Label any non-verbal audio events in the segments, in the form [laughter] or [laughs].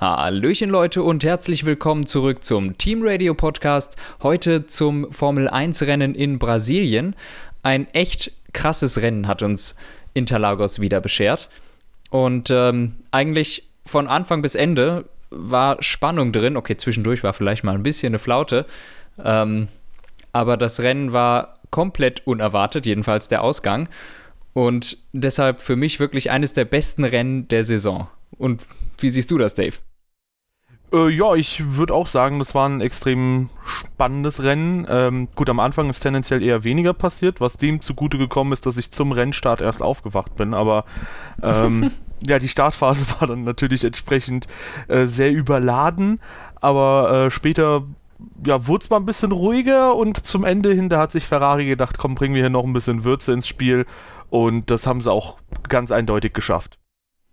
Hallöchen Leute und herzlich willkommen zurück zum Team Radio Podcast. Heute zum Formel 1 Rennen in Brasilien. Ein echt krasses Rennen hat uns Interlagos wieder beschert. Und ähm, eigentlich von Anfang bis Ende war Spannung drin. Okay, zwischendurch war vielleicht mal ein bisschen eine Flaute. Ähm, aber das Rennen war komplett unerwartet, jedenfalls der Ausgang. Und deshalb für mich wirklich eines der besten Rennen der Saison. Und wie siehst du das, Dave? Äh, ja, ich würde auch sagen, das war ein extrem spannendes Rennen. Ähm, gut, am Anfang ist tendenziell eher weniger passiert, was dem zugute gekommen ist, dass ich zum Rennstart erst aufgewacht bin. Aber ähm, [laughs] ja, die Startphase war dann natürlich entsprechend äh, sehr überladen. Aber äh, später ja, wurde es mal ein bisschen ruhiger und zum Ende hin, da hat sich Ferrari gedacht, komm, bringen wir hier noch ein bisschen Würze ins Spiel. Und das haben sie auch ganz eindeutig geschafft.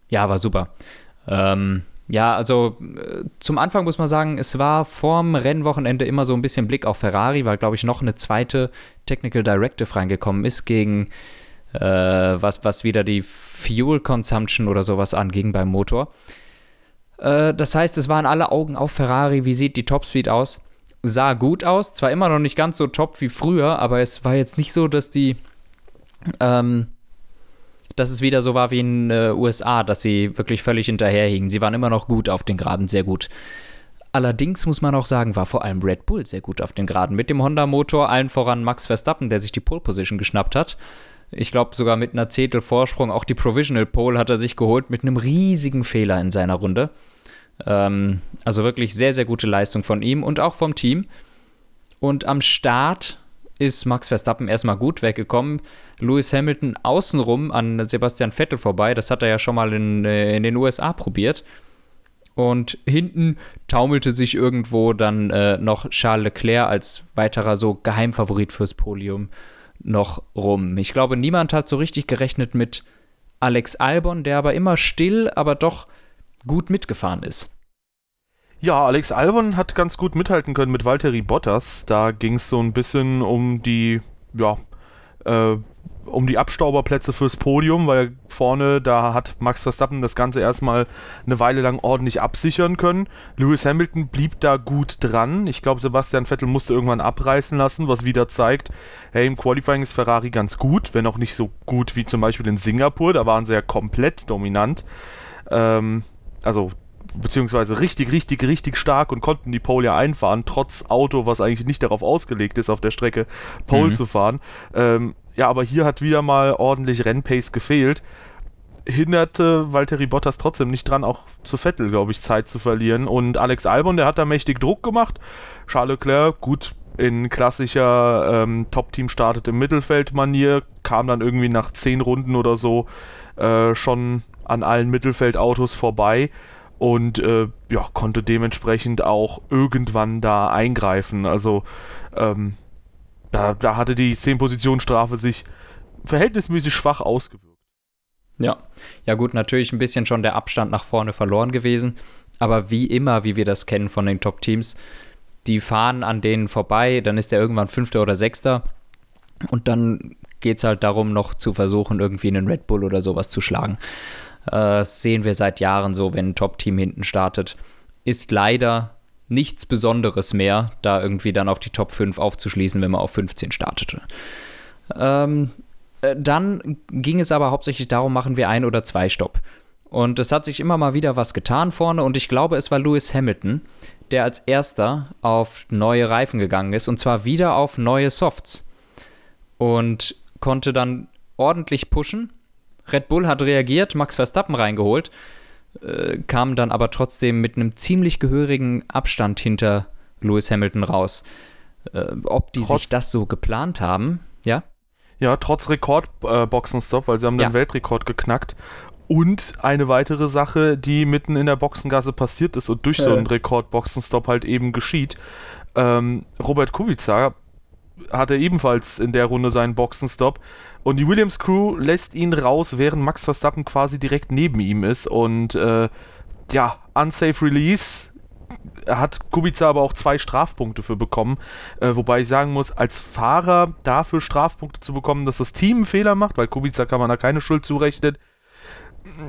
Ja, war super. Ähm, ja, also äh, zum Anfang muss man sagen, es war vorm Rennwochenende immer so ein bisschen Blick auf Ferrari, weil, glaube ich, noch eine zweite Technical Directive reingekommen ist gegen äh, was, was wieder die Fuel Consumption oder sowas anging beim Motor. Äh, das heißt, es waren alle Augen auf Ferrari. Wie sieht die Topspeed aus? Sah gut aus, zwar immer noch nicht ganz so top wie früher, aber es war jetzt nicht so, dass die ähm, dass es wieder so war wie in den äh, USA, dass sie wirklich völlig hinterherhingen. Sie waren immer noch gut auf den Geraden, sehr gut. Allerdings muss man auch sagen, war vor allem Red Bull sehr gut auf den Geraden. Mit dem Honda-Motor, allen voran Max Verstappen, der sich die Pole-Position geschnappt hat. Ich glaube sogar mit einer Zehntel Vorsprung. Auch die Provisional Pole hat er sich geholt mit einem riesigen Fehler in seiner Runde. Ähm, also wirklich sehr, sehr gute Leistung von ihm und auch vom Team. Und am Start ist Max Verstappen erstmal gut weggekommen. Lewis Hamilton außenrum an Sebastian Vettel vorbei. Das hat er ja schon mal in, äh, in den USA probiert. Und hinten taumelte sich irgendwo dann äh, noch Charles Leclerc als weiterer so Geheimfavorit fürs Podium noch rum. Ich glaube, niemand hat so richtig gerechnet mit Alex Albon, der aber immer still, aber doch gut mitgefahren ist. Ja, Alex Albon hat ganz gut mithalten können mit Valtteri Bottas. Da ging es so ein bisschen um die, ja, äh, um die Abstauberplätze fürs Podium, weil vorne, da hat Max Verstappen das Ganze erstmal eine Weile lang ordentlich absichern können. Lewis Hamilton blieb da gut dran. Ich glaube, Sebastian Vettel musste irgendwann abreißen lassen, was wieder zeigt, hey, im Qualifying ist Ferrari ganz gut, wenn auch nicht so gut wie zum Beispiel in Singapur, da waren sie ja komplett dominant. Ähm, also beziehungsweise richtig, richtig, richtig stark und konnten die Pole ja einfahren, trotz Auto, was eigentlich nicht darauf ausgelegt ist, auf der Strecke Pole mhm. zu fahren. Ähm, ja, aber hier hat wieder mal ordentlich Rennpace gefehlt. Hinderte Valtteri Bottas trotzdem nicht dran, auch zu Vettel, glaube ich, Zeit zu verlieren. Und Alex Albon, der hat da mächtig Druck gemacht. Charles Leclerc, gut, in klassischer ähm, Top-Team startet im Mittelfeld-Manier, kam dann irgendwie nach zehn Runden oder so äh, schon an allen Mittelfeldautos vorbei und äh, ja, konnte dementsprechend auch irgendwann da eingreifen. Also ähm, da, da hatte die 10-Position-Strafe sich verhältnismäßig schwach ausgewirkt. Ja, ja gut, natürlich ein bisschen schon der Abstand nach vorne verloren gewesen, aber wie immer, wie wir das kennen von den Top-Teams, die fahren an denen vorbei, dann ist der irgendwann Fünfter oder Sechster und dann geht es halt darum, noch zu versuchen, irgendwie einen Red Bull oder sowas zu schlagen. Äh, sehen wir seit Jahren so, wenn ein Top-Team hinten startet. Ist leider nichts Besonderes mehr, da irgendwie dann auf die Top 5 aufzuschließen, wenn man auf 15 startete. Ähm, äh, dann ging es aber hauptsächlich darum, machen wir ein oder zwei Stopp. Und es hat sich immer mal wieder was getan vorne und ich glaube, es war Lewis Hamilton, der als erster auf neue Reifen gegangen ist und zwar wieder auf neue Softs und konnte dann ordentlich pushen Red Bull hat reagiert, Max Verstappen reingeholt, äh, kam dann aber trotzdem mit einem ziemlich gehörigen Abstand hinter Lewis Hamilton raus. Äh, ob die trotz, sich das so geplant haben, ja? Ja, trotz Rekordboxenstopp, äh, weil sie haben ja. den Weltrekord geknackt. Und eine weitere Sache, die mitten in der Boxengasse passiert ist und durch so einen Rekordboxenstopp halt eben geschieht. Ähm, Robert Kubica hatte ebenfalls in der Runde seinen Boxenstopp. Und die Williams Crew lässt ihn raus, während Max Verstappen quasi direkt neben ihm ist. Und äh, ja, unsafe Release. Hat Kubica aber auch zwei Strafpunkte für bekommen. Äh, wobei ich sagen muss, als Fahrer dafür Strafpunkte zu bekommen, dass das Team einen Fehler macht, weil Kubica kann man da keine Schuld zurechnen,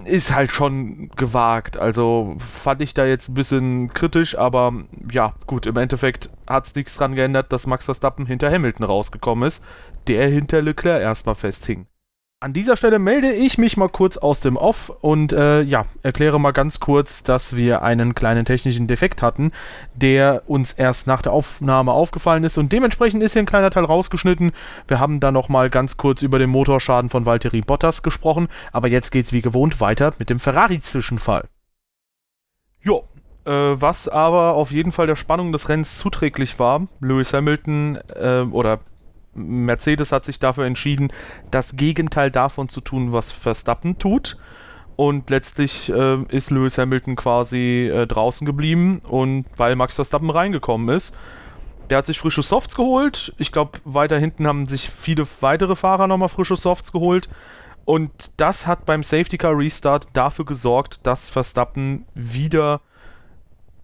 ist halt schon gewagt. Also fand ich da jetzt ein bisschen kritisch, aber ja, gut, im Endeffekt hat es nichts dran geändert, dass Max Verstappen hinter Hamilton rausgekommen ist, der hinter Leclerc erstmal festhing. An dieser Stelle melde ich mich mal kurz aus dem Off und äh, ja, erkläre mal ganz kurz, dass wir einen kleinen technischen Defekt hatten, der uns erst nach der Aufnahme aufgefallen ist und dementsprechend ist hier ein kleiner Teil rausgeschnitten. Wir haben dann nochmal ganz kurz über den Motorschaden von Valtteri Bottas gesprochen, aber jetzt geht's wie gewohnt weiter mit dem Ferrari-Zwischenfall. Jo, äh, was aber auf jeden Fall der Spannung des Rennens zuträglich war, Lewis Hamilton äh, oder Mercedes hat sich dafür entschieden, das Gegenteil davon zu tun, was Verstappen tut. Und letztlich äh, ist Lewis Hamilton quasi äh, draußen geblieben und weil Max Verstappen reingekommen ist. Der hat sich frische Softs geholt. Ich glaube, weiter hinten haben sich viele weitere Fahrer nochmal frische Softs geholt. Und das hat beim Safety Car Restart dafür gesorgt, dass Verstappen wieder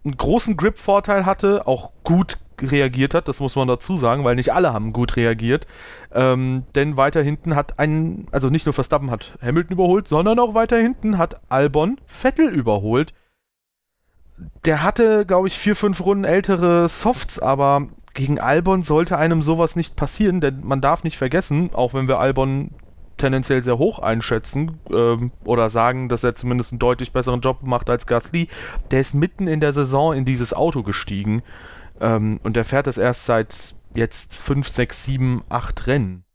einen großen Grip-Vorteil hatte, auch gut reagiert hat, das muss man dazu sagen, weil nicht alle haben gut reagiert. Ähm, denn weiter hinten hat ein, also nicht nur Verstappen hat Hamilton überholt, sondern auch weiter hinten hat Albon Vettel überholt. Der hatte, glaube ich, vier, fünf Runden ältere Softs, aber gegen Albon sollte einem sowas nicht passieren, denn man darf nicht vergessen, auch wenn wir Albon tendenziell sehr hoch einschätzen ähm, oder sagen, dass er zumindest einen deutlich besseren Job macht als Gasly, der ist mitten in der Saison in dieses Auto gestiegen. Ähm, und der fährt es erst seit jetzt 5, 6, 7, 8 Rennen.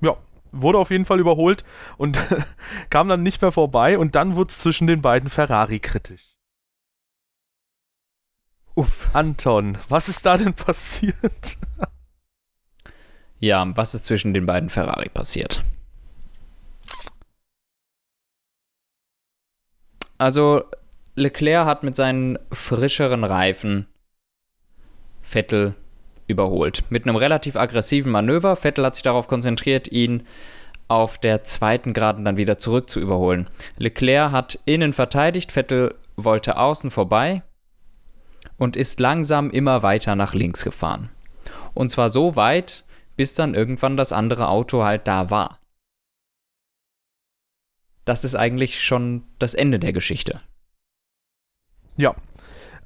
Ja, wurde auf jeden Fall überholt und [laughs] kam dann nicht mehr vorbei und dann wurde es zwischen den beiden Ferrari kritisch. Uff. Anton, was ist da denn [laughs] passiert? ja, was ist zwischen den beiden Ferrari passiert? Also, Leclerc hat mit seinen frischeren Reifen Vettel überholt. Mit einem relativ aggressiven Manöver. Vettel hat sich darauf konzentriert, ihn auf der zweiten Geraden dann wieder zurück zu überholen. Leclerc hat innen verteidigt, Vettel wollte außen vorbei und ist langsam immer weiter nach links gefahren. Und zwar so weit, bis dann irgendwann das andere Auto halt da war. Das ist eigentlich schon das Ende der Geschichte. Ja.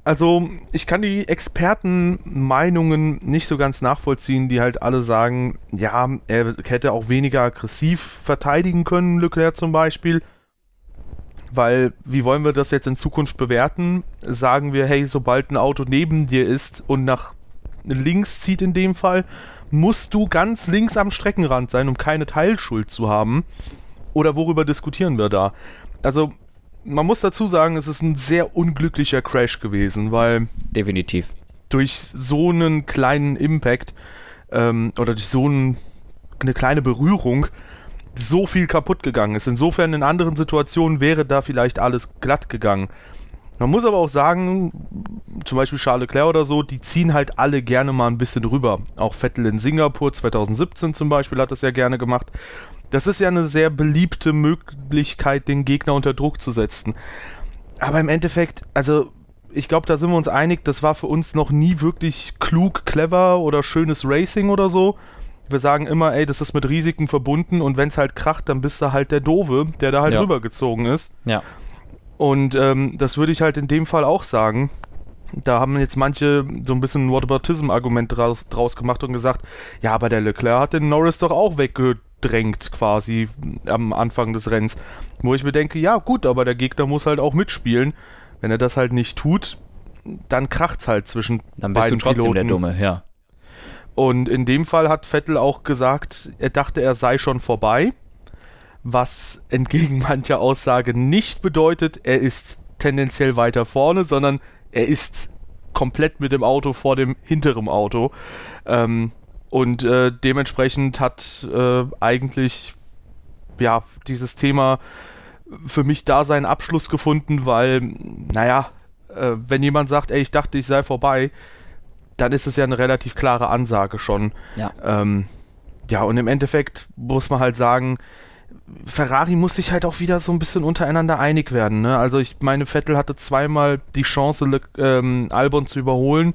Also, ich kann die Expertenmeinungen nicht so ganz nachvollziehen, die halt alle sagen, ja, er hätte auch weniger aggressiv verteidigen können, Leclerc zum Beispiel. Weil, wie wollen wir das jetzt in Zukunft bewerten? Sagen wir, hey, sobald ein Auto neben dir ist und nach links zieht in dem Fall, musst du ganz links am Streckenrand sein, um keine Teilschuld zu haben. Oder worüber diskutieren wir da? Also, man muss dazu sagen, es ist ein sehr unglücklicher Crash gewesen, weil. Definitiv. Durch so einen kleinen Impact ähm, oder durch so einen, eine kleine Berührung so viel kaputt gegangen ist. Insofern in anderen Situationen wäre da vielleicht alles glatt gegangen. Man muss aber auch sagen, zum Beispiel Charles Leclerc oder so, die ziehen halt alle gerne mal ein bisschen rüber. Auch Vettel in Singapur 2017 zum Beispiel hat das ja gerne gemacht. Das ist ja eine sehr beliebte Möglichkeit, den Gegner unter Druck zu setzen. Aber im Endeffekt, also ich glaube, da sind wir uns einig, das war für uns noch nie wirklich klug, clever oder schönes Racing oder so. Wir sagen immer, ey, das ist mit Risiken verbunden und wenn es halt kracht, dann bist du halt der Dove, der da halt ja. rübergezogen ist. Ja. Und ähm, das würde ich halt in dem Fall auch sagen. Da haben jetzt manche so ein bisschen ein Whataboutism-Argument draus, draus gemacht und gesagt, ja, aber der Leclerc hat den Norris doch auch weggedrückt drängt quasi am Anfang des Rennens. Wo ich mir denke, ja gut, aber der Gegner muss halt auch mitspielen. Wenn er das halt nicht tut, dann kracht's halt zwischen Dann bist beiden du trotzdem Piloten. der Dumme, ja. Und in dem Fall hat Vettel auch gesagt, er dachte, er sei schon vorbei. Was entgegen [laughs] mancher Aussage nicht bedeutet, er ist tendenziell weiter vorne, sondern er ist komplett mit dem Auto vor dem hinteren Auto. Ähm, und äh, dementsprechend hat äh, eigentlich ja dieses Thema für mich da seinen Abschluss gefunden, weil, naja, äh, wenn jemand sagt, ey, ich dachte, ich sei vorbei, dann ist es ja eine relativ klare Ansage schon. Ja. Ähm, ja, und im Endeffekt muss man halt sagen, Ferrari muss sich halt auch wieder so ein bisschen untereinander einig werden. Ne? Also ich meine, Vettel hatte zweimal die Chance, ähm, Albon zu überholen.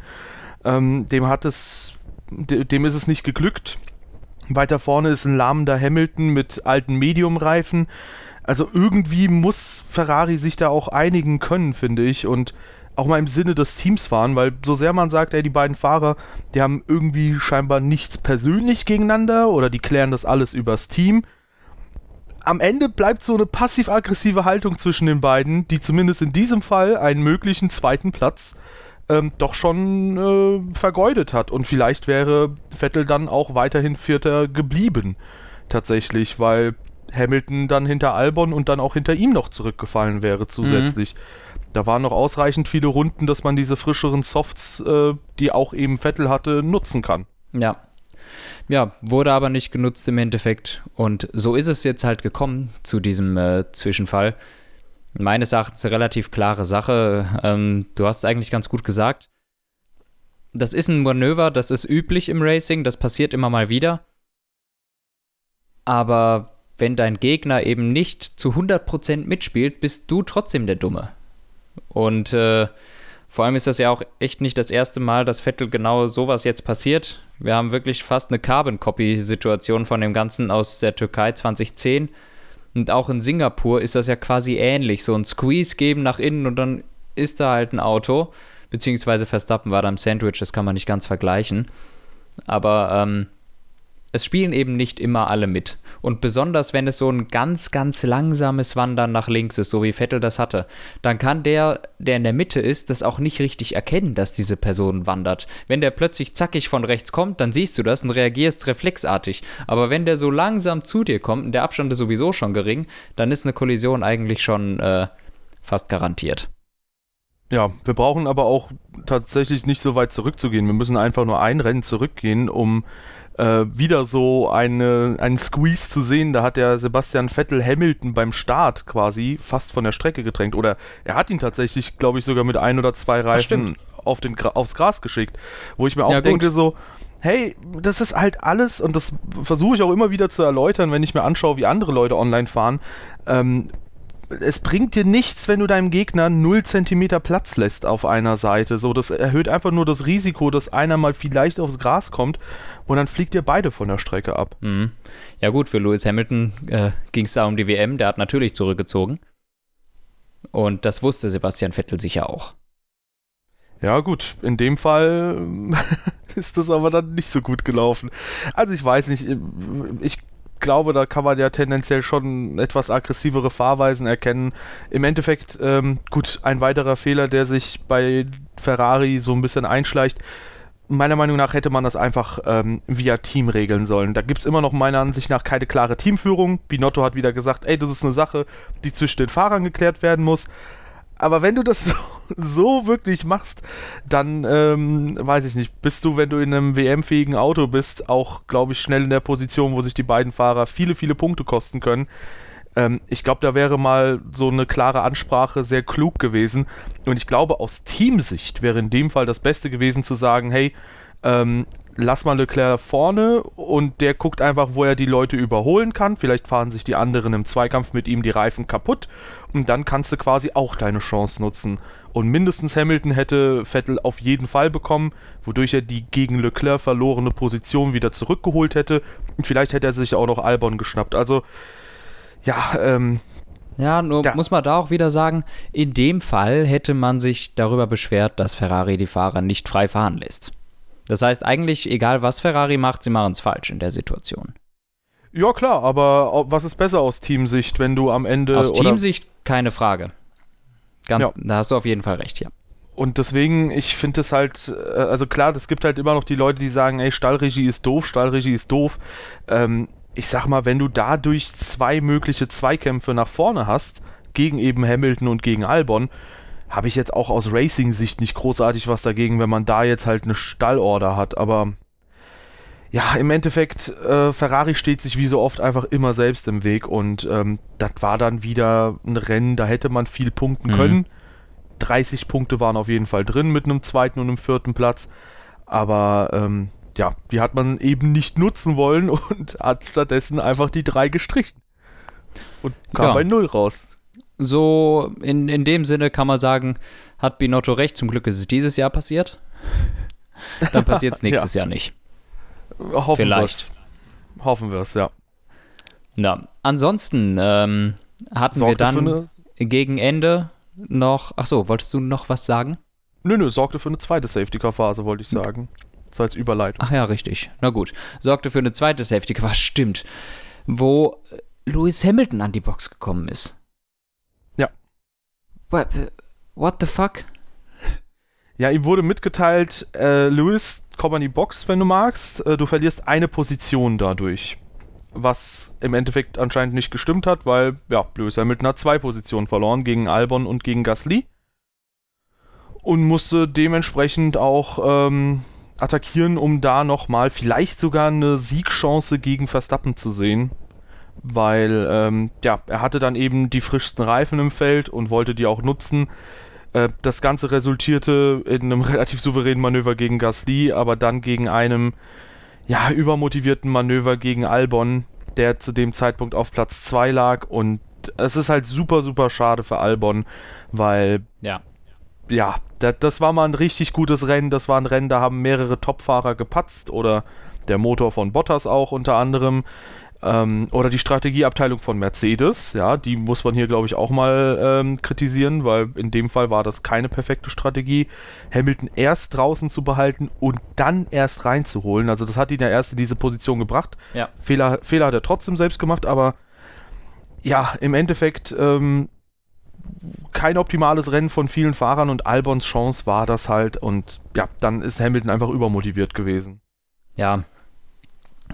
Ähm, dem hat es dem ist es nicht geglückt. Weiter vorne ist ein lahmender Hamilton mit alten Medium-Reifen. Also irgendwie muss Ferrari sich da auch einigen können, finde ich. Und auch mal im Sinne des Teams fahren, weil so sehr man sagt, ey, die beiden Fahrer, die haben irgendwie scheinbar nichts persönlich gegeneinander oder die klären das alles übers Team. Am Ende bleibt so eine passiv-aggressive Haltung zwischen den beiden, die zumindest in diesem Fall einen möglichen zweiten Platz ähm, doch schon äh, vergeudet hat. Und vielleicht wäre Vettel dann auch weiterhin Vierter geblieben, tatsächlich, weil Hamilton dann hinter Albon und dann auch hinter ihm noch zurückgefallen wäre zusätzlich. Mhm. Da waren noch ausreichend viele Runden, dass man diese frischeren Softs, äh, die auch eben Vettel hatte, nutzen kann. Ja. Ja, wurde aber nicht genutzt im Endeffekt. Und so ist es jetzt halt gekommen zu diesem äh, Zwischenfall. Meines Erachtens eine relativ klare Sache. Ähm, du hast es eigentlich ganz gut gesagt. Das ist ein Manöver, das ist üblich im Racing, das passiert immer mal wieder. Aber wenn dein Gegner eben nicht zu 100% mitspielt, bist du trotzdem der Dumme. Und äh, vor allem ist das ja auch echt nicht das erste Mal, dass Vettel genau sowas jetzt passiert. Wir haben wirklich fast eine Carbon-Copy-Situation von dem Ganzen aus der Türkei 2010. Und auch in Singapur ist das ja quasi ähnlich. So ein Squeeze geben nach innen und dann ist da halt ein Auto. Beziehungsweise Verstappen war da im Sandwich, das kann man nicht ganz vergleichen. Aber ähm, es spielen eben nicht immer alle mit. Und besonders wenn es so ein ganz, ganz langsames Wandern nach links ist, so wie Vettel das hatte, dann kann der, der in der Mitte ist, das auch nicht richtig erkennen, dass diese Person wandert. Wenn der plötzlich zackig von rechts kommt, dann siehst du das und reagierst reflexartig. Aber wenn der so langsam zu dir kommt und der Abstand ist sowieso schon gering, dann ist eine Kollision eigentlich schon äh, fast garantiert. Ja, wir brauchen aber auch tatsächlich nicht so weit zurückzugehen. Wir müssen einfach nur ein Rennen zurückgehen, um äh, wieder so eine, einen Squeeze zu sehen. Da hat der Sebastian Vettel Hamilton beim Start quasi fast von der Strecke gedrängt. Oder er hat ihn tatsächlich, glaube ich, sogar mit ein oder zwei Reifen auf den, aufs Gras geschickt. Wo ich mir auch ja, denke, so, hey, das ist halt alles, und das versuche ich auch immer wieder zu erläutern, wenn ich mir anschaue, wie andere Leute online fahren. Ähm, es bringt dir nichts, wenn du deinem Gegner 0 cm Platz lässt auf einer Seite. So, das erhöht einfach nur das Risiko, dass einer mal vielleicht aufs Gras kommt und dann fliegt ihr beide von der Strecke ab. Mhm. Ja, gut, für Lewis Hamilton äh, ging es da um die WM, der hat natürlich zurückgezogen. Und das wusste Sebastian Vettel sicher auch. Ja, gut, in dem Fall [laughs] ist das aber dann nicht so gut gelaufen. Also ich weiß nicht, ich glaube, da kann man ja tendenziell schon etwas aggressivere Fahrweisen erkennen. Im Endeffekt, ähm, gut, ein weiterer Fehler, der sich bei Ferrari so ein bisschen einschleicht. Meiner Meinung nach hätte man das einfach ähm, via Team regeln sollen. Da gibt es immer noch meiner Ansicht nach keine klare Teamführung. Binotto hat wieder gesagt, ey, das ist eine Sache, die zwischen den Fahrern geklärt werden muss. Aber wenn du das so, [laughs] so wirklich machst, dann ähm, weiß ich nicht, bist du, wenn du in einem WM-fähigen Auto bist, auch, glaube ich, schnell in der Position, wo sich die beiden Fahrer viele, viele Punkte kosten können. Ähm, ich glaube, da wäre mal so eine klare Ansprache sehr klug gewesen. Und ich glaube, aus Teamsicht wäre in dem Fall das Beste gewesen zu sagen, hey, ähm, lass mal Leclerc vorne und der guckt einfach, wo er die Leute überholen kann. Vielleicht fahren sich die anderen im Zweikampf mit ihm die Reifen kaputt und dann kannst du quasi auch deine Chance nutzen. Und mindestens Hamilton hätte Vettel auf jeden Fall bekommen, wodurch er die gegen Leclerc verlorene Position wieder zurückgeholt hätte. Und vielleicht hätte er sich auch noch Albon geschnappt. Also, ja, ähm, ja, nur ja. muss man da auch wieder sagen, in dem Fall hätte man sich darüber beschwert, dass Ferrari die Fahrer nicht frei fahren lässt. Das heißt eigentlich, egal was Ferrari macht, sie machen es falsch in der Situation. Ja, klar, aber was ist besser aus Teamsicht, wenn du am Ende. Aus Teamsicht keine Frage. Ganz, ja. Da hast du auf jeden Fall recht, ja. Und deswegen, ich finde es halt, äh, also klar, es gibt halt immer noch die Leute, die sagen, ey, Stallregie ist doof, Stallregie ist doof. Ähm, ich sag mal, wenn du dadurch zwei mögliche Zweikämpfe nach vorne hast, gegen eben Hamilton und gegen Albon, habe ich jetzt auch aus Racing-Sicht nicht großartig was dagegen, wenn man da jetzt halt eine Stallorder hat. Aber ja, im Endeffekt, äh, Ferrari steht sich wie so oft einfach immer selbst im Weg und ähm, das war dann wieder ein Rennen, da hätte man viel punkten mhm. können. 30 Punkte waren auf jeden Fall drin mit einem zweiten und einem vierten Platz. Aber ähm, ja, die hat man eben nicht nutzen wollen [laughs] und hat stattdessen einfach die drei gestrichen. Und kam ja. bei Null raus so in, in dem Sinne kann man sagen, hat Binotto recht. Zum Glück ist es dieses Jahr passiert. Dann passiert es [laughs] nächstes ja. Jahr nicht. Hoffen Vielleicht. Hoffen wir es, ja. Na, ansonsten ähm, hatten Sorgte wir dann gegen Ende noch. Ach so, wolltest du noch was sagen? Nö, nö, sorgte für eine zweite Safety-Car-Phase, wollte ich sagen. Das als Überleitung. Ach ja, richtig. Na gut. Sorgte für eine zweite Safety-Car, stimmt. Wo Lewis Hamilton an die Box gekommen ist. What, what the fuck? Ja, ihm wurde mitgeteilt, äh, Lewis, komm an die Box, wenn du magst. Äh, du verlierst eine Position dadurch. Was im Endeffekt anscheinend nicht gestimmt hat, weil, ja, Lewis Hamilton hat zwei Positionen verloren, gegen Albon und gegen Gasly. Und musste dementsprechend auch ähm, attackieren, um da nochmal vielleicht sogar eine Siegchance gegen Verstappen zu sehen weil ähm, ja, er hatte dann eben die frischsten Reifen im Feld und wollte die auch nutzen. Äh, das Ganze resultierte in einem [laughs] relativ souveränen Manöver gegen Gasly, aber dann gegen einem ja, übermotivierten Manöver gegen Albon, der zu dem Zeitpunkt auf Platz 2 lag und es ist halt super, super schade für Albon, weil ja, ja das, das war mal ein richtig gutes Rennen, das war ein Rennen, da haben mehrere Topfahrer gepatzt oder der Motor von Bottas auch unter anderem. Ähm, oder die Strategieabteilung von Mercedes, ja, die muss man hier, glaube ich, auch mal ähm, kritisieren, weil in dem Fall war das keine perfekte Strategie, Hamilton erst draußen zu behalten und dann erst reinzuholen. Also das hat ihn ja erst in diese Position gebracht. Ja. Fehler, Fehler hat er trotzdem selbst gemacht, aber ja, im Endeffekt ähm, kein optimales Rennen von vielen Fahrern und Albons Chance war das halt und ja, dann ist Hamilton einfach übermotiviert gewesen. Ja,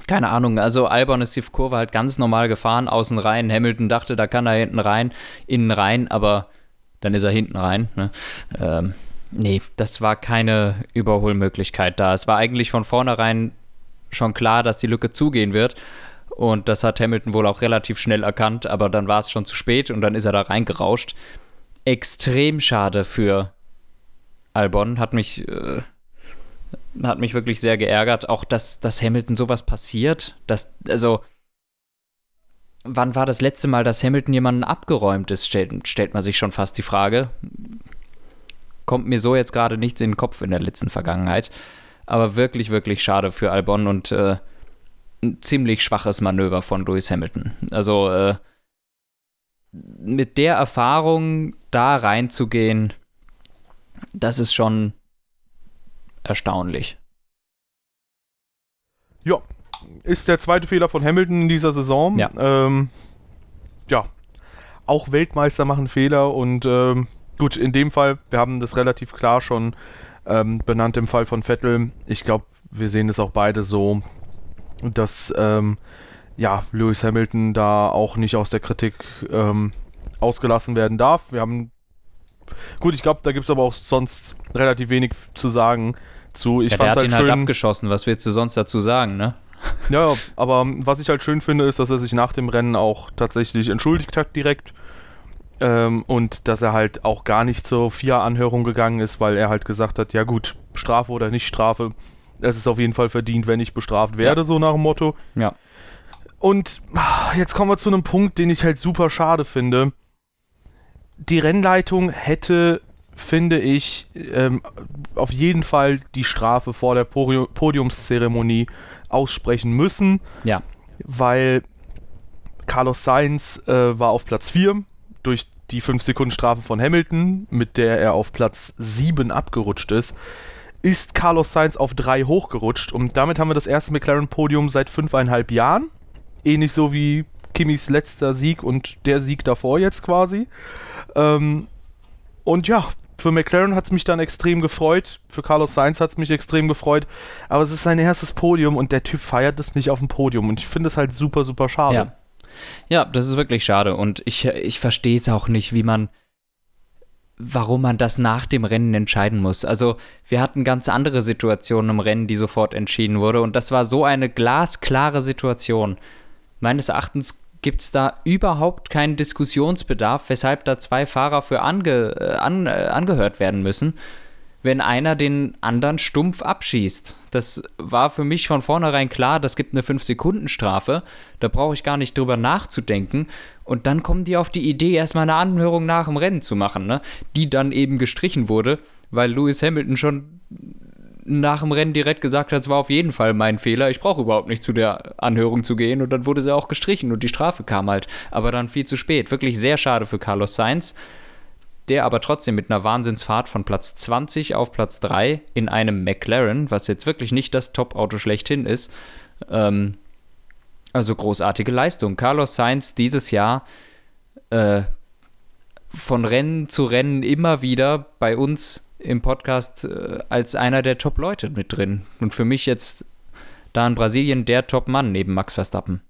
keine Ahnung, also Albon ist die Kurve halt ganz normal gefahren, außen rein. Hamilton dachte, da kann er hinten rein, innen rein, aber dann ist er hinten rein. Ne? Ähm, nee, das war keine Überholmöglichkeit da. Es war eigentlich von vornherein schon klar, dass die Lücke zugehen wird. Und das hat Hamilton wohl auch relativ schnell erkannt, aber dann war es schon zu spät und dann ist er da reingerauscht. Extrem schade für Albon, hat mich. Äh, hat mich wirklich sehr geärgert. Auch, dass, dass Hamilton sowas passiert. Dass, also, wann war das letzte Mal, dass Hamilton jemanden abgeräumt ist, stellt, stellt man sich schon fast die Frage. Kommt mir so jetzt gerade nichts in den Kopf in der letzten Vergangenheit. Aber wirklich, wirklich schade für Albon und äh, ein ziemlich schwaches Manöver von Lewis Hamilton. Also, äh, mit der Erfahrung da reinzugehen, das ist schon erstaunlich. Ja, ist der zweite Fehler von Hamilton in dieser Saison. Ja, ähm, ja. auch Weltmeister machen Fehler und ähm, gut, in dem Fall, wir haben das relativ klar schon ähm, benannt im Fall von Vettel. Ich glaube, wir sehen es auch beide so, dass ähm, ja, Lewis Hamilton da auch nicht aus der Kritik ähm, ausgelassen werden darf. Wir haben Gut, ich glaube, da gibt es aber auch sonst relativ wenig zu sagen zu. Ich ja, der hat halt ihn halt schön, halt abgeschossen, was willst du sonst dazu sagen, ne? Ja, aber was ich halt schön finde, ist, dass er sich nach dem Rennen auch tatsächlich entschuldigt hat direkt. Ähm, und dass er halt auch gar nicht zur FIA-Anhörung gegangen ist, weil er halt gesagt hat, ja gut, Strafe oder nicht Strafe, es ist auf jeden Fall verdient, wenn ich bestraft werde, ja. so nach dem Motto. Ja. Und ah, jetzt kommen wir zu einem Punkt, den ich halt super schade finde die Rennleitung hätte, finde ich, ähm, auf jeden Fall die Strafe vor der Podiumszeremonie aussprechen müssen. Ja. Weil Carlos Sainz äh, war auf Platz 4 durch die 5-Sekunden-Strafe von Hamilton, mit der er auf Platz 7 abgerutscht ist, ist Carlos Sainz auf 3 hochgerutscht und damit haben wir das erste McLaren-Podium seit fünfeinhalb Jahren. Ähnlich so wie Kimmys letzter Sieg und der Sieg davor jetzt quasi. Ähm, und ja, für McLaren hat es mich dann extrem gefreut. Für Carlos Sainz hat es mich extrem gefreut. Aber es ist sein erstes Podium und der Typ feiert es nicht auf dem Podium. Und ich finde es halt super, super schade. Ja. ja, das ist wirklich schade. Und ich, ich verstehe es auch nicht, wie man, warum man das nach dem Rennen entscheiden muss. Also, wir hatten ganz andere Situationen im Rennen, die sofort entschieden wurde. Und das war so eine glasklare Situation. Meines Erachtens gibt es da überhaupt keinen Diskussionsbedarf, weshalb da zwei Fahrer für ange, äh, an, äh, angehört werden müssen, wenn einer den anderen stumpf abschießt. Das war für mich von vornherein klar, das gibt eine 5-Sekunden-Strafe, da brauche ich gar nicht drüber nachzudenken. Und dann kommen die auf die Idee, erstmal eine Anhörung nach dem Rennen zu machen, ne? die dann eben gestrichen wurde, weil Lewis Hamilton schon nach dem Rennen direkt gesagt hat, es war auf jeden Fall mein Fehler, ich brauche überhaupt nicht zu der Anhörung zu gehen und dann wurde sie auch gestrichen und die Strafe kam halt, aber dann viel zu spät. Wirklich sehr schade für Carlos Sainz, der aber trotzdem mit einer Wahnsinnsfahrt von Platz 20 auf Platz 3 in einem McLaren, was jetzt wirklich nicht das Top-Auto schlechthin ist, ähm, also großartige Leistung. Carlos Sainz dieses Jahr äh, von Rennen zu Rennen immer wieder bei uns im Podcast äh, als einer der Top-Leute mit drin. Und für mich jetzt da in Brasilien der Top-Mann neben Max Verstappen.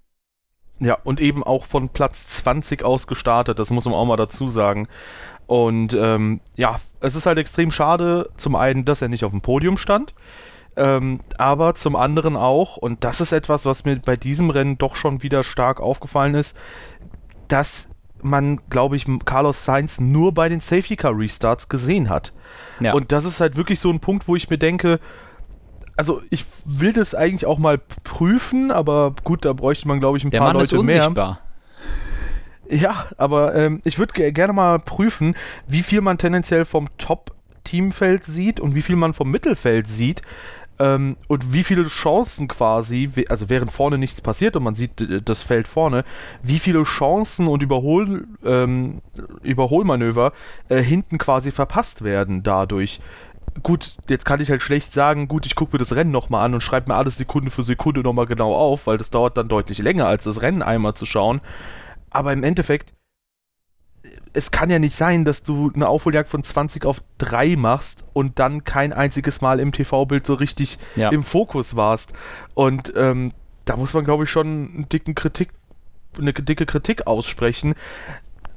Ja, und eben auch von Platz 20 aus gestartet, das muss man auch mal dazu sagen. Und ähm, ja, es ist halt extrem schade, zum einen, dass er nicht auf dem Podium stand, ähm, aber zum anderen auch, und das ist etwas, was mir bei diesem Rennen doch schon wieder stark aufgefallen ist, dass man, glaube ich, Carlos Sainz nur bei den Safety Car Restarts gesehen hat. Ja. Und das ist halt wirklich so ein Punkt, wo ich mir denke, also ich will das eigentlich auch mal prüfen, aber gut, da bräuchte man, glaube ich, ein Der paar Mann Leute ist unsichtbar. mehr. Ja, aber ähm, ich würde gerne mal prüfen, wie viel man tendenziell vom Top-Teamfeld sieht und wie viel man vom Mittelfeld sieht. Ähm, und wie viele Chancen quasi, also während vorne nichts passiert und man sieht das Feld vorne, wie viele Chancen und Überhol, ähm, Überholmanöver äh, hinten quasi verpasst werden dadurch. Gut, jetzt kann ich halt schlecht sagen, gut, ich gucke mir das Rennen nochmal an und schreibe mir alles Sekunde für Sekunde nochmal genau auf, weil das dauert dann deutlich länger, als das Rennen einmal zu schauen. Aber im Endeffekt es kann ja nicht sein, dass du eine Aufholjagd von 20 auf 3 machst und dann kein einziges Mal im TV-Bild so richtig ja. im Fokus warst. Und ähm, da muss man, glaube ich, schon einen dicken Kritik, eine dicke Kritik aussprechen.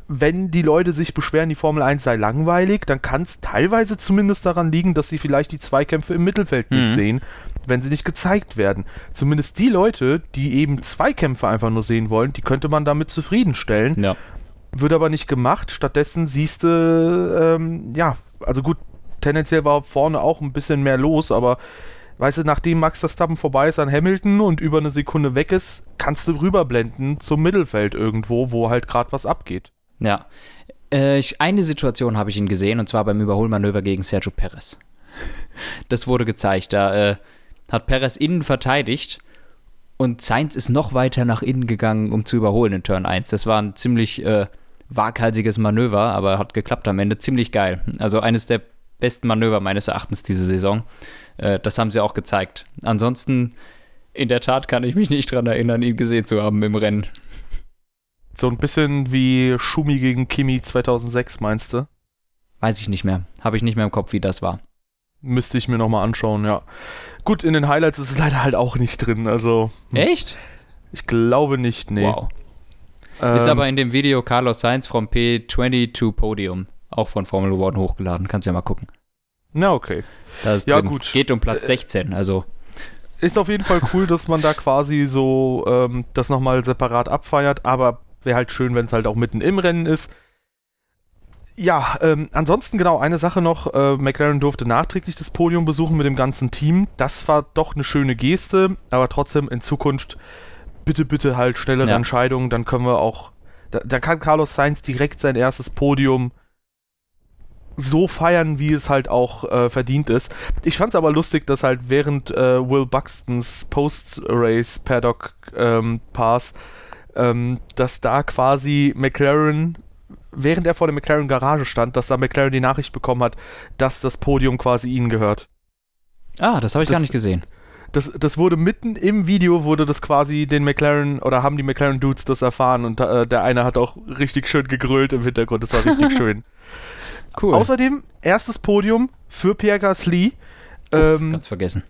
Wenn die Leute sich beschweren, die Formel 1 sei langweilig, dann kann es teilweise zumindest daran liegen, dass sie vielleicht die Zweikämpfe im Mittelfeld nicht mhm. sehen, wenn sie nicht gezeigt werden. Zumindest die Leute, die eben Zweikämpfe einfach nur sehen wollen, die könnte man damit zufriedenstellen. Ja. Wird aber nicht gemacht. Stattdessen siehst du, ähm, ja, also gut, tendenziell war vorne auch ein bisschen mehr los, aber weißt du, nachdem Max Verstappen vorbei ist an Hamilton und über eine Sekunde weg ist, kannst du rüberblenden zum Mittelfeld irgendwo, wo halt gerade was abgeht. Ja. Äh, ich, eine Situation habe ich ihn gesehen und zwar beim Überholmanöver gegen Sergio Perez. Das wurde gezeigt. Da äh, hat Perez innen verteidigt und Sainz ist noch weiter nach innen gegangen, um zu überholen in Turn 1. Das war ein ziemlich äh, waghalsiges Manöver, aber hat geklappt am Ende. Ziemlich geil. Also eines der besten Manöver meines Erachtens diese Saison. Äh, das haben sie auch gezeigt. Ansonsten, in der Tat kann ich mich nicht daran erinnern, ihn gesehen zu haben im Rennen. So ein bisschen wie Schumi gegen Kimi 2006, meinst du? Weiß ich nicht mehr. Habe ich nicht mehr im Kopf, wie das war. Müsste ich mir nochmal anschauen, ja. Gut, in den Highlights ist es leider halt auch nicht drin, also. Echt? Ich glaube nicht, nee. Wow. Ähm, ist aber in dem Video Carlos Sainz vom P22 Podium, auch von Formel One hochgeladen. Kannst ja mal gucken. Na, okay. ja, drin. gut. Geht um Platz 16, also. Ist auf jeden Fall cool, dass man da quasi so ähm, das nochmal separat abfeiert, aber wäre halt schön, wenn es halt auch mitten im Rennen ist. Ja, ähm, ansonsten genau eine Sache noch. Äh, McLaren durfte nachträglich das Podium besuchen mit dem ganzen Team. Das war doch eine schöne Geste, aber trotzdem in Zukunft bitte, bitte halt schnellere ja. Entscheidungen, dann können wir auch. Da, da, kann Carlos Sainz direkt sein erstes Podium so feiern, wie es halt auch äh, verdient ist. Ich fand es aber lustig, dass halt während äh, Will Buxtons Post-Race Paddock ähm, Pass, ähm, dass da quasi McLaren, während er vor der McLaren Garage stand, dass da McLaren die Nachricht bekommen hat, dass das Podium quasi ihnen gehört. Ah, das habe ich das, gar nicht gesehen das, das wurde mitten im Video, wurde das quasi den McLaren oder haben die McLaren Dudes das erfahren und äh, der eine hat auch richtig schön gegrölt im Hintergrund. Das war richtig [laughs] schön. Cool. Außerdem erstes Podium für Pierre Gasly. Ähm, ganz vergessen.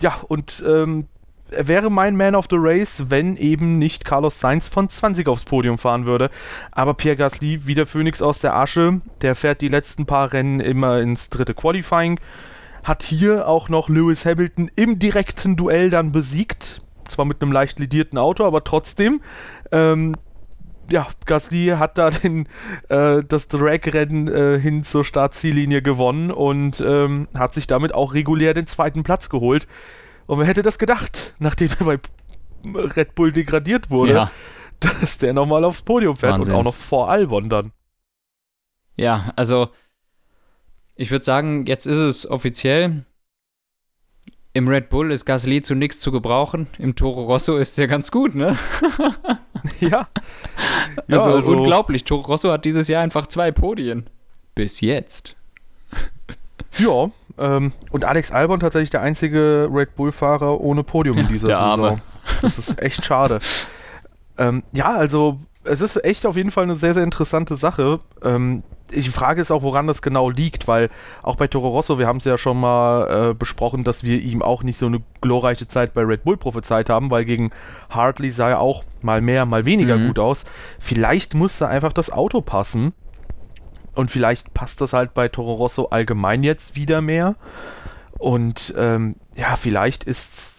Ja, und ähm, er wäre mein Man of the Race, wenn eben nicht Carlos Sainz von 20 aufs Podium fahren würde. Aber Pierre Gasly, wieder Phoenix aus der Asche, der fährt die letzten paar Rennen immer ins dritte Qualifying hat hier auch noch Lewis Hamilton im direkten Duell dann besiegt. Zwar mit einem leicht lidierten Auto, aber trotzdem. Ähm, ja, Gasly hat da den, äh, das Drag-Rennen äh, hin zur Startziellinie gewonnen und ähm, hat sich damit auch regulär den zweiten Platz geholt. Und wer hätte das gedacht, nachdem er bei Red Bull degradiert wurde, ja. dass der nochmal aufs Podium fährt Wahnsinn. und auch noch vor Albon dann. Ja, also ich würde sagen, jetzt ist es offiziell. Im Red Bull ist Gasly zu nichts zu gebrauchen. Im Toro Rosso ist der ganz gut, ne? [laughs] ja. [laughs] also, also unglaublich. Toro Rosso hat dieses Jahr einfach zwei Podien. Bis jetzt. Ja, ähm, und Alex Albon tatsächlich der einzige Red Bull-Fahrer ohne Podium in dieser der Saison. Das ist echt schade. [laughs] ähm, ja, also es ist echt auf jeden Fall eine sehr, sehr interessante Sache. Ähm, die Frage ist auch, woran das genau liegt, weil auch bei Toro Rosso, wir haben es ja schon mal äh, besprochen, dass wir ihm auch nicht so eine glorreiche Zeit bei Red Bull prophezeit haben, weil gegen Hartley sah er auch mal mehr, mal weniger mhm. gut aus. Vielleicht musste einfach das Auto passen und vielleicht passt das halt bei Toro Rosso allgemein jetzt wieder mehr. Und ähm, ja, vielleicht ist es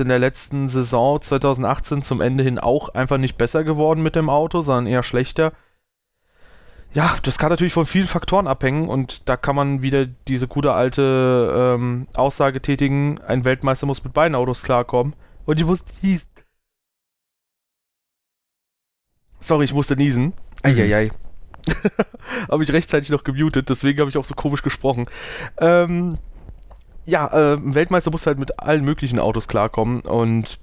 in der letzten Saison 2018 zum Ende hin auch einfach nicht besser geworden mit dem Auto, sondern eher schlechter. Ja, das kann natürlich von vielen Faktoren abhängen und da kann man wieder diese gute alte ähm, Aussage tätigen, ein Weltmeister muss mit beiden Autos klarkommen. Und ich musste niesen. Sorry, ich musste niesen. Eieiei. Mhm. [laughs] habe ich rechtzeitig noch gemutet, deswegen habe ich auch so komisch gesprochen. Ähm, ja, äh, Weltmeister muss halt mit allen möglichen Autos klarkommen und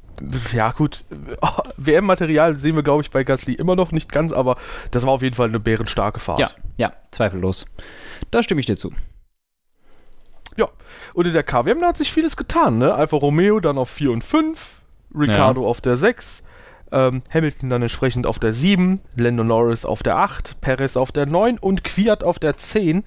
ja, gut. [laughs] Oh, WM-Material sehen wir, glaube ich, bei Gasly immer noch nicht ganz, aber das war auf jeden Fall eine bärenstarke Fahrt. Ja, ja, zweifellos. Da stimme ich dir zu. Ja, und in der KWM da hat sich vieles getan, ne? Alfa Romeo dann auf 4 und 5, Ricardo ja. auf der 6, ähm, Hamilton dann entsprechend auf der 7, Lando Norris auf der 8, Perez auf der 9 und Kwiat auf der 10.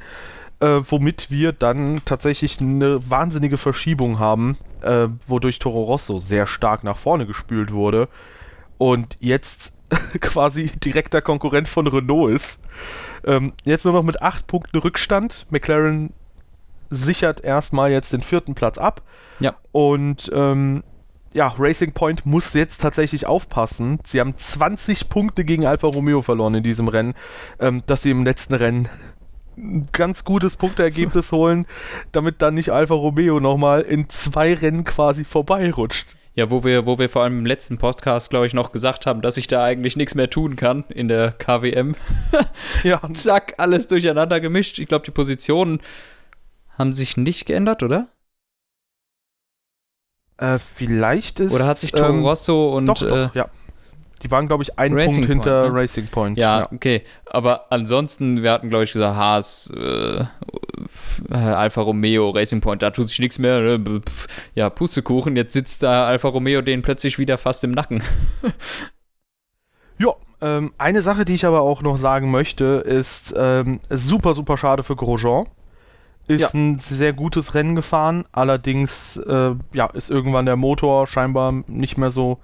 Äh, womit wir dann tatsächlich eine wahnsinnige Verschiebung haben, äh, wodurch Toro Rosso sehr stark nach vorne gespült wurde und jetzt [laughs] quasi direkter Konkurrent von Renault ist. Ähm, jetzt nur noch mit 8 Punkten Rückstand. McLaren sichert erstmal jetzt den vierten Platz ab. Ja. Und ähm, ja, Racing Point muss jetzt tatsächlich aufpassen. Sie haben 20 Punkte gegen Alfa Romeo verloren in diesem Rennen, ähm, dass sie im letzten Rennen ein ganz gutes Punkteergebnis holen, damit dann nicht Alfa Romeo nochmal in zwei Rennen quasi vorbeirutscht. Ja, wo wir, wo wir vor allem im letzten Podcast, glaube ich, noch gesagt haben, dass ich da eigentlich nichts mehr tun kann in der KWM. ja. [laughs] Zack, alles durcheinander gemischt. Ich glaube, die Positionen haben sich nicht geändert, oder? Äh, vielleicht ist. Oder hat sich Toro ähm, Rosso und. Doch, doch, äh, ja. Die waren, glaube ich, einen Racing Punkt hinter Point, ne? Racing Point. Ja, ja, okay. Aber ansonsten, wir hatten, glaube ich, gesagt, Haas, äh, Alfa Romeo, Racing Point, da tut sich nichts mehr. Ne? Ja, Pustekuchen, jetzt sitzt da Alfa Romeo denen plötzlich wieder fast im Nacken. [laughs] ja, ähm, eine Sache, die ich aber auch noch sagen möchte, ist ähm, super, super schade für Grosjean ist ja. ein sehr gutes Rennen gefahren. Allerdings äh, ja, ist irgendwann der Motor scheinbar nicht mehr so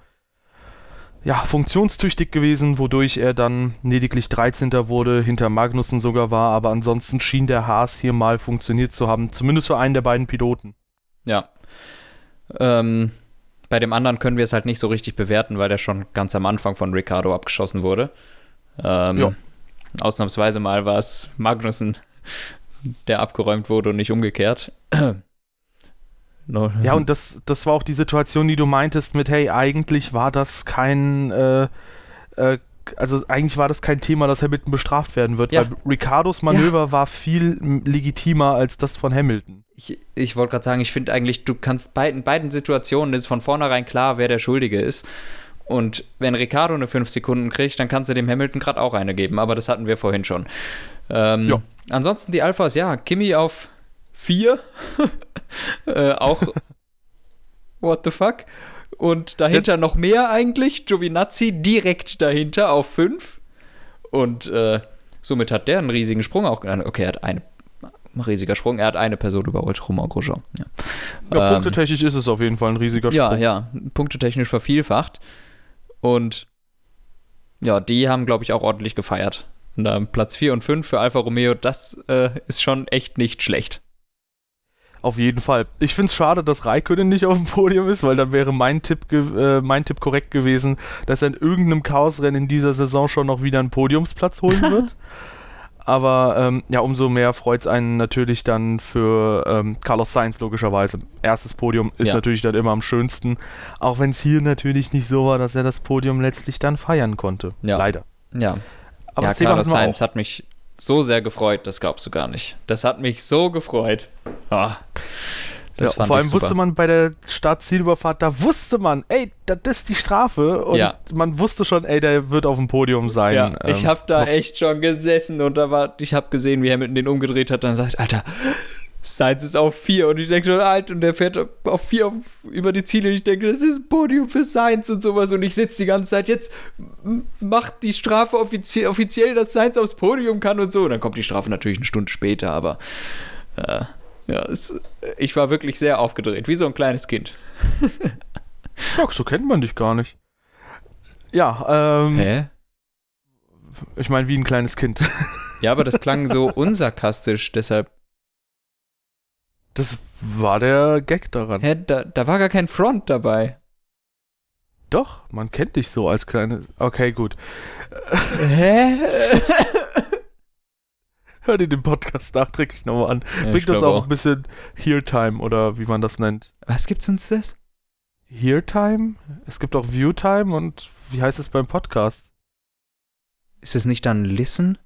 ja, funktionstüchtig gewesen, wodurch er dann lediglich 13. wurde, hinter Magnussen sogar war. Aber ansonsten schien der Haas hier mal funktioniert zu haben, zumindest für einen der beiden Piloten. Ja. Ähm, bei dem anderen können wir es halt nicht so richtig bewerten, weil der schon ganz am Anfang von Ricardo abgeschossen wurde. Ähm, ja. Ausnahmsweise mal war es Magnussen, der abgeräumt wurde und nicht umgekehrt. Ja, und das, das war auch die Situation, die du meintest mit, hey, eigentlich war das kein, äh, äh, also eigentlich war das kein Thema, das Hamilton bestraft werden wird, ja. weil Ricardos Manöver ja. war viel legitimer als das von Hamilton. Ich, ich wollte gerade sagen, ich finde eigentlich, du kannst bei, in beiden Situationen ist von vornherein klar, wer der Schuldige ist. Und wenn Ricardo eine 5 Sekunden kriegt, dann kannst du dem Hamilton gerade auch eine geben, aber das hatten wir vorhin schon. Ähm, ja. Ansonsten die Alphas, ja, Kimi auf 4. [laughs] äh, auch what the fuck. Und dahinter ja. noch mehr eigentlich. Giovinazzi direkt dahinter auf 5. Und äh, somit hat der einen riesigen Sprung auch. Okay, er hat einen riesiger Sprung. Er hat eine Person überholt, Romain Grosjean. Ja, ja ähm, punktetechnisch ist es auf jeden Fall ein riesiger Sprung. Ja, ja, punktetechnisch vervielfacht. Und ja, die haben, glaube ich, auch ordentlich gefeiert. Na, Platz 4 und 5 für Alfa Romeo, das äh, ist schon echt nicht schlecht. Auf jeden Fall. Ich finde es schade, dass Raikönnen [laughs] nicht auf dem Podium ist, weil dann wäre mein Tipp, äh, mein Tipp korrekt gewesen, dass er in irgendeinem Chaosrennen in dieser Saison schon noch wieder einen Podiumsplatz holen [laughs] wird. Aber ähm, ja, umso mehr freut es einen natürlich dann für ähm, Carlos Sainz logischerweise. Erstes Podium ist ja. natürlich dann immer am schönsten, auch wenn es hier natürlich nicht so war, dass er das Podium letztlich dann feiern konnte. Ja. Leider. Ja, aber ja, Carlos Sainz hat mich so sehr gefreut, das glaubst du gar nicht. Das hat mich so gefreut. Oh, ja, vor allem wusste man bei der Start-Zielüberfahrt, da wusste man, ey, das ist die Strafe. Und ja. man wusste schon, ey, der wird auf dem Podium sein. Ja, ähm, ich habe da echt schon gesessen und da war, ich habe gesehen, wie Hamilton den umgedreht hat. Dann sagt, Alter, Sainz ist auf 4 und ich denke schon, alt und der fährt auf 4 über die Ziele. Ich denke, das ist ein Podium für Sainz und sowas und ich sitze die ganze Zeit, jetzt macht die Strafe offizie offiziell, dass Sainz aufs Podium kann und so. Und dann kommt die Strafe natürlich eine Stunde später, aber äh, ja, es, ich war wirklich sehr aufgedreht, wie so ein kleines Kind. [laughs] ja, so kennt man dich gar nicht. Ja, ähm. Hä? Ich meine, wie ein kleines Kind. Ja, aber das klang so [laughs] unsarkastisch, deshalb. Das war der Gag daran. Hä, da, da war gar kein Front dabei. Doch, man kennt dich so als kleine. Okay, gut. Hä? [laughs] Hör dir den Podcast nachträglich nochmal an. Ja, Bringt uns auch, auch ein bisschen Heal-Time oder wie man das nennt. Was gibt's uns das? Heal-Time? Es gibt auch View-Time und wie heißt es beim Podcast? Ist es nicht dann Listen?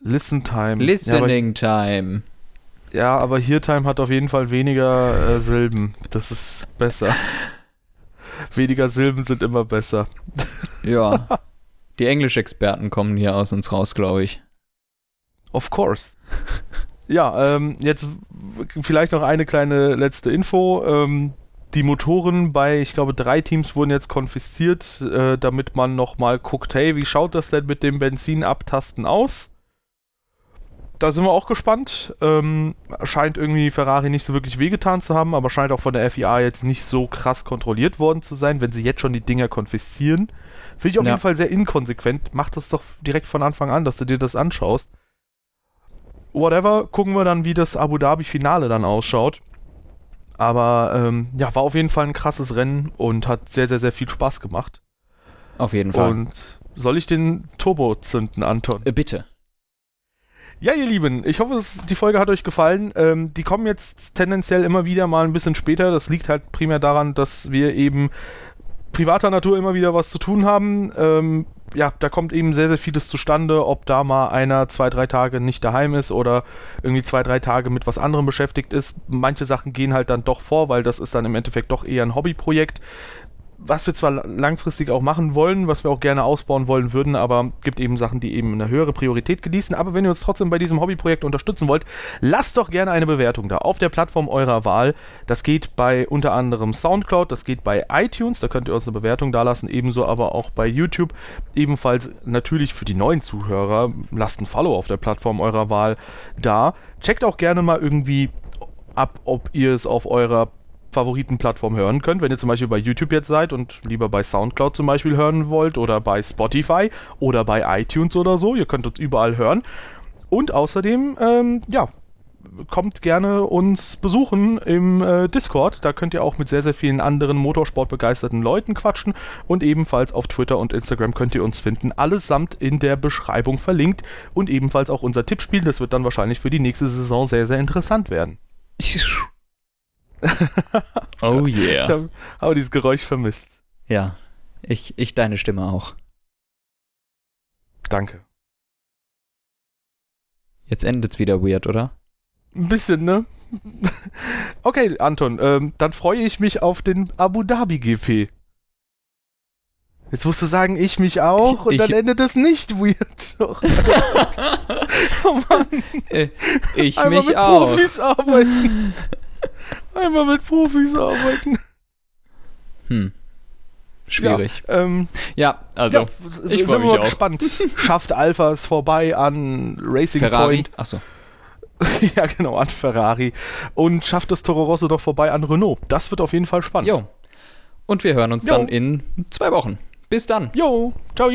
Listen-Time. Listening ja, Time. Ja, aber Hear-Time hat auf jeden Fall weniger äh, Silben. Das ist besser. weniger Silben sind immer besser. ja. Die Englischexperten kommen hier aus uns raus, glaube ich. Of course. ja, ähm, jetzt vielleicht noch eine kleine letzte Info. Ähm, die Motoren bei, ich glaube, drei Teams wurden jetzt konfisziert, äh, damit man nochmal guckt, hey, wie schaut das denn mit dem Benzinabtasten aus? Da sind wir auch gespannt. Ähm, scheint irgendwie Ferrari nicht so wirklich wehgetan zu haben, aber scheint auch von der FIA jetzt nicht so krass kontrolliert worden zu sein, wenn sie jetzt schon die Dinger konfiszieren. Finde ich auf ja. jeden Fall sehr inkonsequent. Mach das doch direkt von Anfang an, dass du dir das anschaust whatever, gucken wir dann, wie das Abu Dhabi-Finale dann ausschaut. Aber ähm, ja, war auf jeden Fall ein krasses Rennen und hat sehr, sehr, sehr viel Spaß gemacht. Auf jeden Fall. Und soll ich den Turbo zünden, Anton? Äh, bitte. Ja, ihr Lieben, ich hoffe, die Folge hat euch gefallen. Ähm, die kommen jetzt tendenziell immer wieder mal ein bisschen später. Das liegt halt primär daran, dass wir eben privater Natur immer wieder was zu tun haben. Ähm, ja, da kommt eben sehr, sehr vieles zustande, ob da mal einer zwei, drei Tage nicht daheim ist oder irgendwie zwei, drei Tage mit was anderem beschäftigt ist. Manche Sachen gehen halt dann doch vor, weil das ist dann im Endeffekt doch eher ein Hobbyprojekt was wir zwar langfristig auch machen wollen, was wir auch gerne ausbauen wollen würden, aber gibt eben Sachen, die eben eine höhere Priorität genießen. Aber wenn ihr uns trotzdem bei diesem Hobbyprojekt unterstützen wollt, lasst doch gerne eine Bewertung da auf der Plattform eurer Wahl. Das geht bei unter anderem Soundcloud, das geht bei iTunes, da könnt ihr uns eine Bewertung da lassen, ebenso aber auch bei YouTube. Ebenfalls natürlich für die neuen Zuhörer, lasst ein Follow auf der Plattform eurer Wahl da. Checkt auch gerne mal irgendwie ab, ob ihr es auf eurer Favoritenplattform hören könnt. Wenn ihr zum Beispiel bei YouTube jetzt seid und lieber bei Soundcloud zum Beispiel hören wollt oder bei Spotify oder bei iTunes oder so, ihr könnt uns überall hören. Und außerdem, ähm, ja, kommt gerne uns besuchen im äh, Discord. Da könnt ihr auch mit sehr, sehr vielen anderen motorsportbegeisterten Leuten quatschen. Und ebenfalls auf Twitter und Instagram könnt ihr uns finden. Allesamt in der Beschreibung verlinkt. Und ebenfalls auch unser Tippspiel. Das wird dann wahrscheinlich für die nächste Saison sehr, sehr interessant werden. [laughs] [laughs] oh yeah. Ich habe hab dieses Geräusch vermisst. Ja, ich, ich deine Stimme auch. Danke. Jetzt endet's wieder weird, oder? Ein bisschen, ne? [laughs] okay, Anton, ähm, dann freue ich mich auf den Abu Dhabi GP. Jetzt musst du sagen, ich mich auch und ich, dann endet es nicht weird. [laughs] oh Mann. Äh, ich Einmal mich mit auch. Profis arbeiten. Einmal mit Profis arbeiten. Hm. Schwierig. Ja, ähm, ja also ja, ich bin mal gespannt. [laughs] Schafft Alpha es vorbei an Racing Ferrari? Point? Achso. [laughs] ja, genau, an Ferrari. Und schafft das Toro Rosso doch vorbei an Renault. Das wird auf jeden Fall spannend. Jo. Und wir hören uns jo. dann in zwei Wochen. Bis dann. Jo. Ciao.